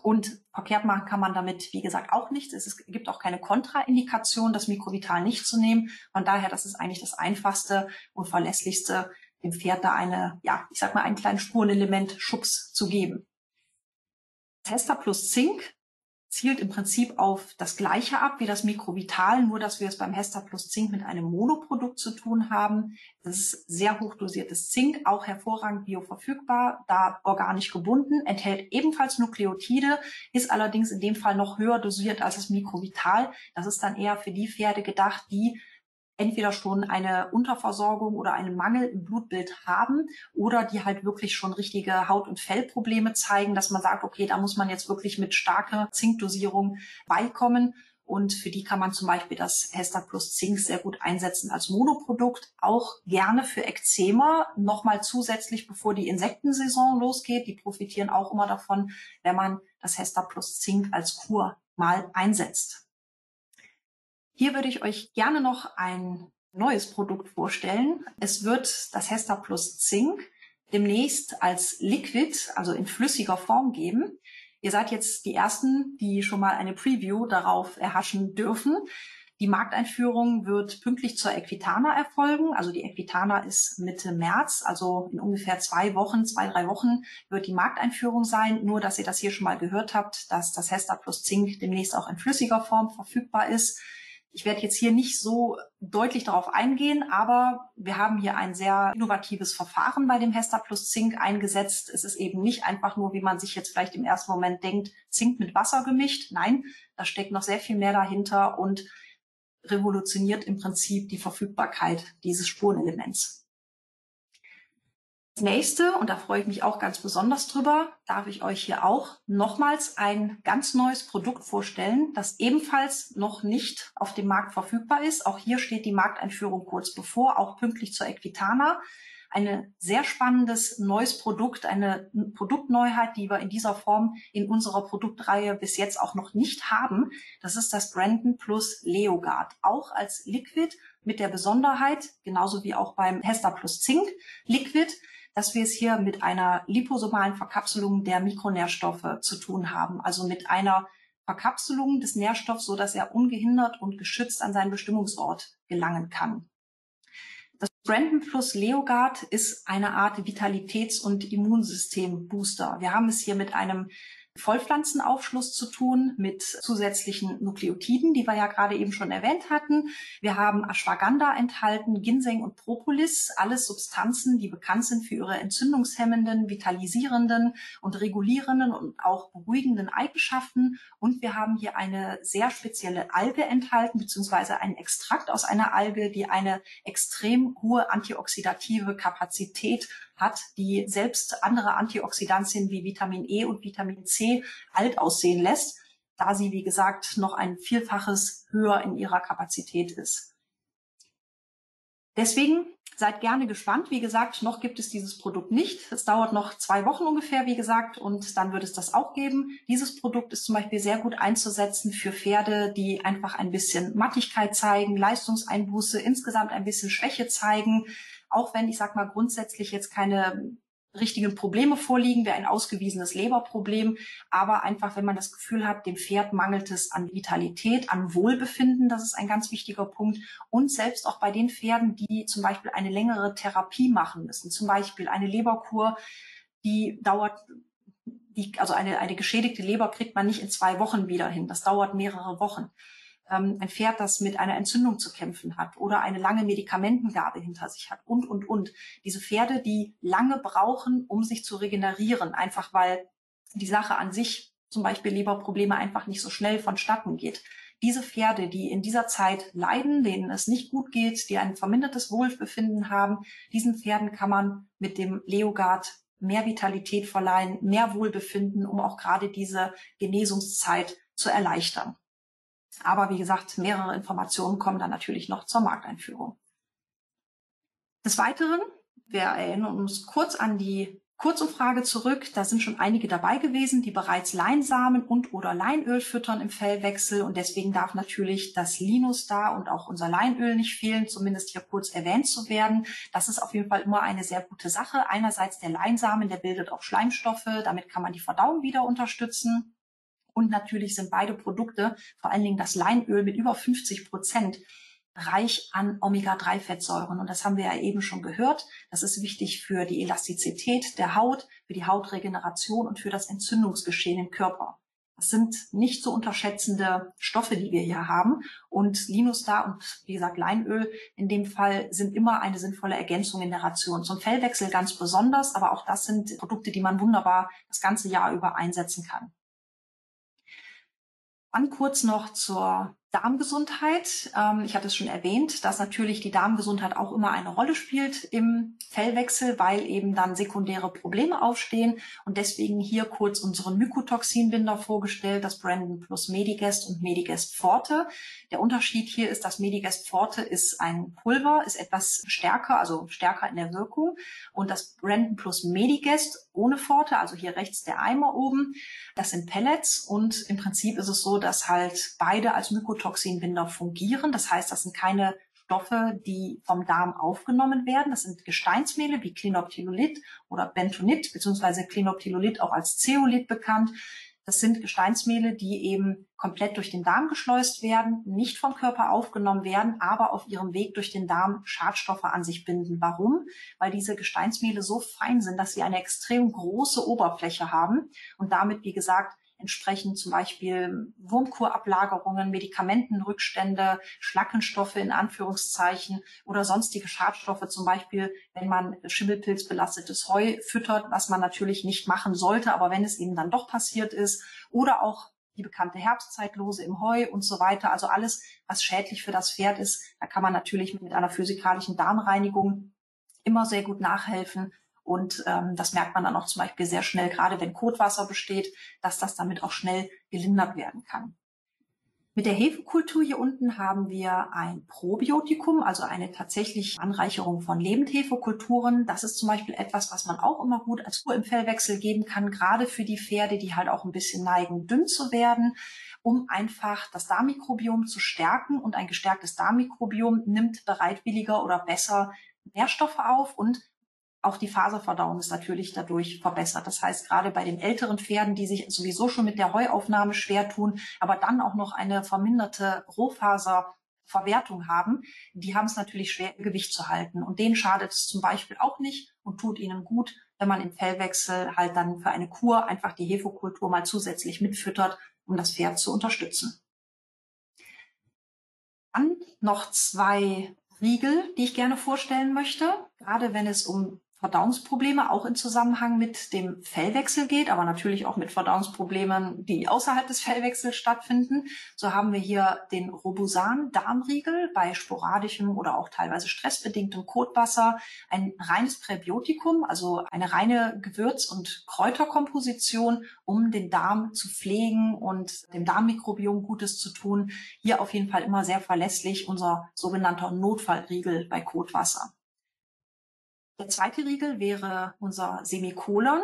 Und verkehrt machen kann man damit, wie gesagt, auch nichts. Es gibt auch keine Kontraindikation, das Mikrovital nicht zu nehmen. Von daher, das ist eigentlich das einfachste und verlässlichste, dem Pferd da eine, ja, ich sag mal, einen kleinen Spurenelement Schubs zu geben. Tester plus Zink zielt im Prinzip auf das Gleiche ab wie das Mikrovital, nur dass wir es beim Hester plus Zink mit einem Monoprodukt zu tun haben. Das ist sehr hochdosiertes Zink, auch hervorragend bioverfügbar, da organisch gebunden, enthält ebenfalls Nukleotide, ist allerdings in dem Fall noch höher dosiert als das Mikrovital. Das ist dann eher für die Pferde gedacht, die entweder schon eine Unterversorgung oder einen Mangel im Blutbild haben oder die halt wirklich schon richtige Haut- und Fellprobleme zeigen, dass man sagt, okay, da muss man jetzt wirklich mit starker Zinkdosierung beikommen. Und für die kann man zum Beispiel das Hester Plus Zink sehr gut einsetzen als Monoprodukt. Auch gerne für Ekzema nochmal zusätzlich, bevor die Insektensaison losgeht. Die profitieren auch immer davon, wenn man das Hester Plus Zink als Kur mal einsetzt. Hier würde ich euch gerne noch ein neues Produkt vorstellen. Es wird das Hester Plus Zink demnächst als Liquid, also in flüssiger Form geben. Ihr seid jetzt die Ersten, die schon mal eine Preview darauf erhaschen dürfen. Die Markteinführung wird pünktlich zur Equitana erfolgen. Also die Equitana ist Mitte März, also in ungefähr zwei Wochen, zwei, drei Wochen wird die Markteinführung sein. Nur, dass ihr das hier schon mal gehört habt, dass das Hester Plus Zink demnächst auch in flüssiger Form verfügbar ist. Ich werde jetzt hier nicht so deutlich darauf eingehen, aber wir haben hier ein sehr innovatives Verfahren bei dem Hester Plus Zink eingesetzt. Es ist eben nicht einfach nur, wie man sich jetzt vielleicht im ersten Moment denkt, Zink mit Wasser gemischt. Nein, da steckt noch sehr viel mehr dahinter und revolutioniert im Prinzip die Verfügbarkeit dieses Spurenelements nächste, und da freue ich mich auch ganz besonders drüber, darf ich euch hier auch nochmals ein ganz neues Produkt vorstellen, das ebenfalls noch nicht auf dem Markt verfügbar ist. Auch hier steht die Markteinführung kurz bevor, auch pünktlich zur Equitana. Ein sehr spannendes neues Produkt, eine Produktneuheit, die wir in dieser Form in unserer Produktreihe bis jetzt auch noch nicht haben. Das ist das Brandon Plus Leogard. Auch als Liquid mit der Besonderheit, genauso wie auch beim Hester Plus Zink Liquid, dass wir es hier mit einer liposomalen Verkapselung der Mikronährstoffe zu tun haben, also mit einer Verkapselung des Nährstoffs, so dass er ungehindert und geschützt an seinen Bestimmungsort gelangen kann. Das Brandon Plus Leogard ist eine Art Vitalitäts- und Immunsystem-Booster. Wir haben es hier mit einem Vollpflanzenaufschluss zu tun mit zusätzlichen Nukleotiden, die wir ja gerade eben schon erwähnt hatten. Wir haben Ashwagandha enthalten, Ginseng und Propolis, alles Substanzen, die bekannt sind für ihre entzündungshemmenden, vitalisierenden und regulierenden und auch beruhigenden Eigenschaften. Und wir haben hier eine sehr spezielle Alge enthalten, beziehungsweise einen Extrakt aus einer Alge, die eine extrem hohe antioxidative Kapazität hat, die selbst andere Antioxidantien wie Vitamin E und Vitamin C alt aussehen lässt, da sie, wie gesagt, noch ein Vielfaches höher in ihrer Kapazität ist. Deswegen seid gerne gespannt. Wie gesagt, noch gibt es dieses Produkt nicht. Es dauert noch zwei Wochen ungefähr, wie gesagt, und dann wird es das auch geben. Dieses Produkt ist zum Beispiel sehr gut einzusetzen für Pferde, die einfach ein bisschen Mattigkeit zeigen, Leistungseinbuße, insgesamt ein bisschen Schwäche zeigen, auch wenn ich sag mal grundsätzlich jetzt keine richtigen Probleme vorliegen, wäre ein ausgewiesenes Leberproblem. Aber einfach, wenn man das Gefühl hat, dem Pferd mangelt es an Vitalität, an Wohlbefinden, das ist ein ganz wichtiger Punkt. Und selbst auch bei den Pferden, die zum Beispiel eine längere Therapie machen müssen, zum Beispiel eine Leberkur, die dauert die, also eine, eine geschädigte Leber kriegt man nicht in zwei Wochen wieder hin. Das dauert mehrere Wochen ähm, ein Pferd, das mit einer Entzündung zu kämpfen hat oder eine lange Medikamentengabe hinter sich hat und, und, und. Diese Pferde, die lange brauchen, um sich zu regenerieren, einfach weil die Sache an sich, zum Beispiel Leberprobleme, einfach nicht so schnell vonstatten geht. diese Pferde, die in dieser Zeit leiden, denen es nicht gut geht, die ein vermindertes Wohlbefinden haben, diesen Pferden kann man mit dem Leogard mehr Vitalität verleihen, mehr Wohlbefinden, um auch gerade diese Genesungszeit zu erleichtern. Aber wie gesagt, mehrere Informationen kommen dann natürlich noch zur Markteinführung. Des Weiteren, wir erinnern uns kurz an die Kurzumfrage zurück. Da sind schon einige dabei gewesen, die bereits Leinsamen und oder Leinöl füttern im Fellwechsel. Und deswegen darf natürlich das Linus da und auch unser Leinöl nicht fehlen, zumindest hier kurz erwähnt zu werden. Das ist auf jeden Fall immer eine sehr gute Sache. Einerseits der Leinsamen, der bildet auch Schleimstoffe. Damit kann man die Verdauung wieder unterstützen. Und natürlich sind beide Produkte, vor allen Dingen das Leinöl mit über 50 Prozent, reich an Omega-3-Fettsäuren. Und das haben wir ja eben schon gehört. Das ist wichtig für die Elastizität der Haut, für die Hautregeneration und für das Entzündungsgeschehen im Körper. Das sind nicht zu unterschätzende Stoffe, die wir hier haben. Und Linustar und wie gesagt Leinöl in dem Fall sind immer eine sinnvolle Ergänzung in der Ration. Zum Fellwechsel ganz besonders, aber auch das sind Produkte, die man wunderbar das ganze Jahr über einsetzen kann. Dann kurz noch zur Darmgesundheit. Ähm, ich hatte es schon erwähnt, dass natürlich die Darmgesundheit auch immer eine Rolle spielt im Fellwechsel, weil eben dann sekundäre Probleme aufstehen. Und deswegen hier kurz unseren Mykotoxinbinder vorgestellt, das Brandon plus Medigest und Medigest Forte. Der Unterschied hier ist, dass Medigest Forte ist ein Pulver, ist etwas stärker, also stärker in der Wirkung. Und das Brandon plus Medigest ohne Forte, also hier rechts der Eimer oben, das sind Pellets. Und im Prinzip ist es so, dass halt beide als Mykotoxin Mycotoxinbinder fungieren. Das heißt, das sind keine Stoffe, die vom Darm aufgenommen werden. Das sind Gesteinsmehle wie Klinoptilolit oder Bentonit, beziehungsweise Klinoptilolit auch als Zeolit bekannt. Das sind Gesteinsmehle, die eben komplett durch den Darm geschleust werden, nicht vom Körper aufgenommen werden, aber auf ihrem Weg durch den Darm Schadstoffe an sich binden. Warum? Weil diese Gesteinsmehle so fein sind, dass sie eine extrem große Oberfläche haben und damit, wie gesagt, entsprechend zum Beispiel Wurmkurablagerungen, Medikamentenrückstände, Schlackenstoffe in Anführungszeichen oder sonstige Schadstoffe, zum Beispiel wenn man schimmelpilzbelastetes Heu füttert, was man natürlich nicht machen sollte, aber wenn es eben dann doch passiert ist, oder auch die bekannte Herbstzeitlose im Heu und so weiter. Also alles, was schädlich für das Pferd ist, da kann man natürlich mit einer physikalischen Darmreinigung immer sehr gut nachhelfen. Und ähm, das merkt man dann auch zum Beispiel sehr schnell, gerade wenn Kotwasser besteht, dass das damit auch schnell gelindert werden kann. Mit der Hefekultur hier unten haben wir ein Probiotikum, also eine tatsächliche Anreicherung von Lebendhefekulturen. Das ist zum Beispiel etwas, was man auch immer gut als Kur im Fellwechsel geben kann, gerade für die Pferde, die halt auch ein bisschen neigen, dünn zu werden, um einfach das Darmmikrobiom zu stärken. Und ein gestärktes Darmmikrobiom nimmt bereitwilliger oder besser Nährstoffe auf und auch die Faserverdauung ist natürlich dadurch verbessert. Das heißt, gerade bei den älteren Pferden, die sich sowieso schon mit der Heuaufnahme schwer tun, aber dann auch noch eine verminderte Rohfaserverwertung haben, die haben es natürlich schwer, Gewicht zu halten. Und denen schadet es zum Beispiel auch nicht und tut ihnen gut, wenn man im Fellwechsel halt dann für eine Kur einfach die Hefekultur mal zusätzlich mitfüttert, um das Pferd zu unterstützen. Dann noch zwei Riegel, die ich gerne vorstellen möchte, gerade wenn es um Verdauungsprobleme auch in Zusammenhang mit dem Fellwechsel geht, aber natürlich auch mit Verdauungsproblemen, die außerhalb des Fellwechsels stattfinden. So haben wir hier den Robusan Darmriegel bei sporadischem oder auch teilweise stressbedingtem Kotwasser, ein reines Präbiotikum, also eine reine Gewürz- und Kräuterkomposition, um den Darm zu pflegen und dem Darmmikrobiom Gutes zu tun. Hier auf jeden Fall immer sehr verlässlich unser sogenannter Notfallriegel bei Kotwasser. Der zweite Riegel wäre unser Semikolon.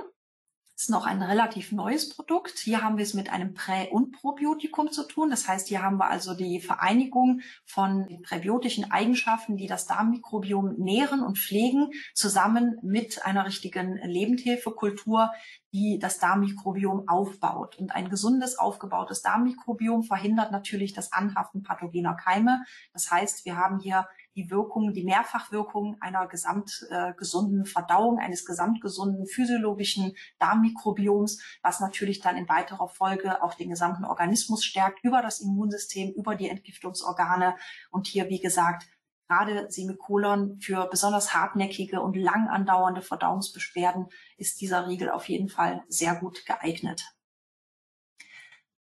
Das ist noch ein relativ neues Produkt. Hier haben wir es mit einem Prä- und Probiotikum zu tun. Das heißt, hier haben wir also die Vereinigung von präbiotischen Eigenschaften, die das Darmmikrobiom nähren und pflegen, zusammen mit einer richtigen Lebendhilfekultur, die das Darmmikrobiom aufbaut. Und ein gesundes, aufgebautes Darmmikrobiom verhindert natürlich das Anhaften pathogener Keime. Das heißt, wir haben hier die Wirkung, die Mehrfachwirkung einer gesamtgesunden äh, Verdauung, eines gesamtgesunden physiologischen Darmmikrobioms, was natürlich dann in weiterer Folge auch den gesamten Organismus stärkt, über das Immunsystem, über die Entgiftungsorgane. Und hier, wie gesagt, gerade Semikolon für besonders hartnäckige und lang andauernde Verdauungsbeschwerden ist dieser Riegel auf jeden Fall sehr gut geeignet.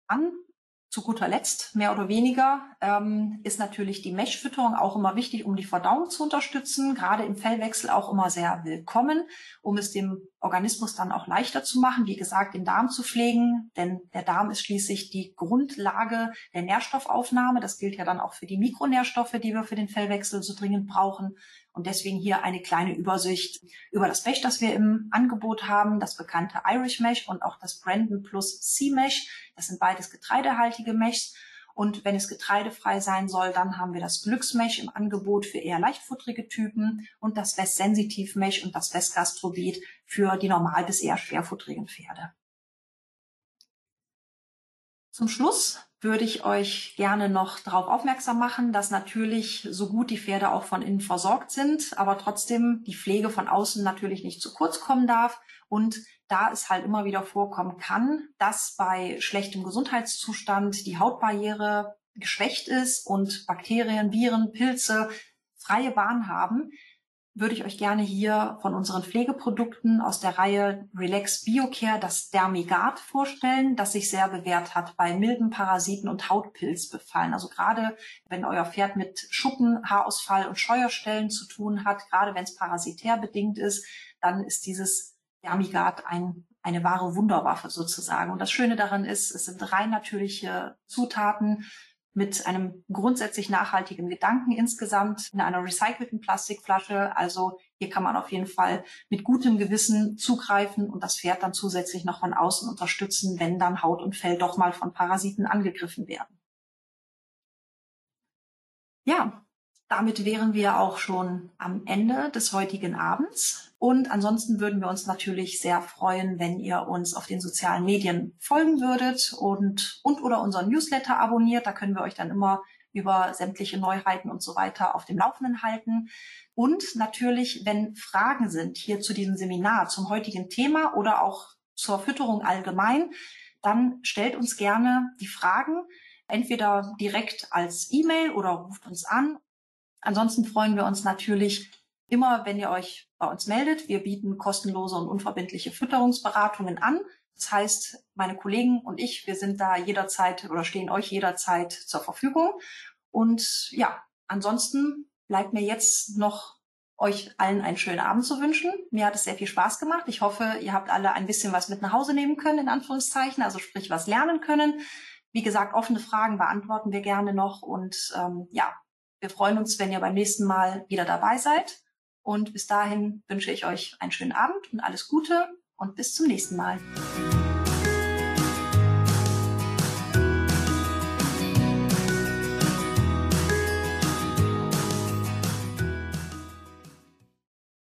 Dann zu guter Letzt, mehr oder weniger, ähm, ist natürlich die Meshfütterung auch immer wichtig, um die Verdauung zu unterstützen. Gerade im Fellwechsel auch immer sehr willkommen, um es dem Organismus dann auch leichter zu machen, wie gesagt, den Darm zu pflegen. Denn der Darm ist schließlich die Grundlage der Nährstoffaufnahme. Das gilt ja dann auch für die Mikronährstoffe, die wir für den Fellwechsel so dringend brauchen. Und deswegen hier eine kleine Übersicht über das Mesh, das wir im Angebot haben, das bekannte Irish Mesh und auch das Brandon Plus Sea Mesh. Das sind beides getreidehaltige Meshs. Und wenn es getreidefrei sein soll, dann haben wir das Glücksmesh im Angebot für eher leichtfutterige Typen und das West Sensitive Mesh und das West Gastrobit für die normal bis eher schwerfutterigen Pferde. Zum Schluss würde ich euch gerne noch darauf aufmerksam machen, dass natürlich so gut die Pferde auch von innen versorgt sind, aber trotzdem die Pflege von außen natürlich nicht zu kurz kommen darf. Und da es halt immer wieder vorkommen kann, dass bei schlechtem Gesundheitszustand die Hautbarriere geschwächt ist und Bakterien, Viren, Pilze freie Bahn haben, würde ich euch gerne hier von unseren Pflegeprodukten aus der Reihe Relax Biocare das Dermigard vorstellen, das sich sehr bewährt hat bei milden Parasiten und Hautpilzbefallen. Also gerade wenn euer Pferd mit Schuppen, Haarausfall und Scheuerstellen zu tun hat, gerade wenn es parasitär bedingt ist, dann ist dieses Dermigard ein, eine wahre Wunderwaffe sozusagen. Und das Schöne daran ist, es sind rein natürliche Zutaten, mit einem grundsätzlich nachhaltigen Gedanken insgesamt in einer recycelten Plastikflasche. Also hier kann man auf jeden Fall mit gutem Gewissen zugreifen und das Pferd dann zusätzlich noch von außen unterstützen, wenn dann Haut und Fell doch mal von Parasiten angegriffen werden. Ja, damit wären wir auch schon am Ende des heutigen Abends. Und ansonsten würden wir uns natürlich sehr freuen, wenn ihr uns auf den sozialen Medien folgen würdet und, und oder unseren Newsletter abonniert. Da können wir euch dann immer über sämtliche Neuheiten und so weiter auf dem Laufenden halten. Und natürlich, wenn Fragen sind hier zu diesem Seminar, zum heutigen Thema oder auch zur Fütterung allgemein, dann stellt uns gerne die Fragen entweder direkt als E-Mail oder ruft uns an Ansonsten freuen wir uns natürlich immer, wenn ihr euch bei uns meldet. Wir bieten kostenlose und unverbindliche Fütterungsberatungen an. Das heißt, meine Kollegen und ich, wir sind da jederzeit oder stehen euch jederzeit zur Verfügung. Und ja, ansonsten bleibt mir jetzt noch euch allen einen schönen Abend zu wünschen. Mir hat es sehr viel Spaß gemacht. Ich hoffe, ihr habt alle ein bisschen was mit nach Hause nehmen können, in Anführungszeichen, also sprich was lernen können. Wie gesagt, offene Fragen beantworten wir gerne noch. Und ähm, ja, wir freuen uns, wenn ihr beim nächsten Mal wieder dabei seid. Und bis dahin wünsche ich euch einen schönen Abend und alles Gute und bis zum nächsten Mal.